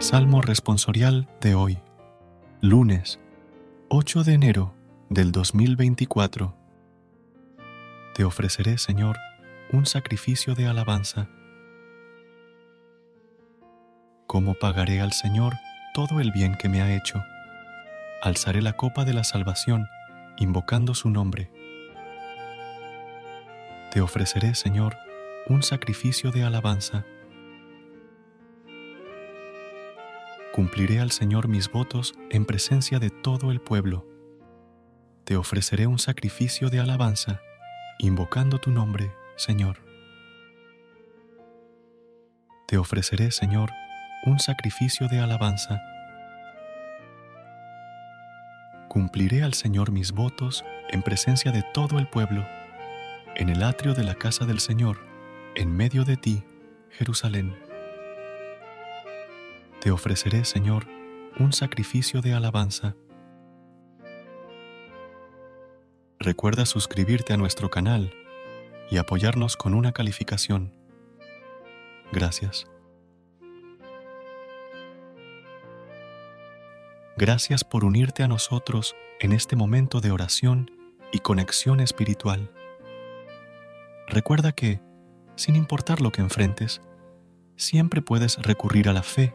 Salmo responsorial de hoy, lunes 8 de enero del 2024. Te ofreceré, Señor, un sacrificio de alabanza. ¿Cómo pagaré al Señor todo el bien que me ha hecho? Alzaré la copa de la salvación, invocando su nombre. Te ofreceré, Señor, un sacrificio de alabanza. Cumpliré al Señor mis votos en presencia de todo el pueblo. Te ofreceré un sacrificio de alabanza, invocando tu nombre, Señor. Te ofreceré, Señor, un sacrificio de alabanza. Cumpliré al Señor mis votos en presencia de todo el pueblo, en el atrio de la casa del Señor, en medio de ti, Jerusalén. Te ofreceré, Señor, un sacrificio de alabanza. Recuerda suscribirte a nuestro canal y apoyarnos con una calificación. Gracias. Gracias por unirte a nosotros en este momento de oración y conexión espiritual. Recuerda que, sin importar lo que enfrentes, siempre puedes recurrir a la fe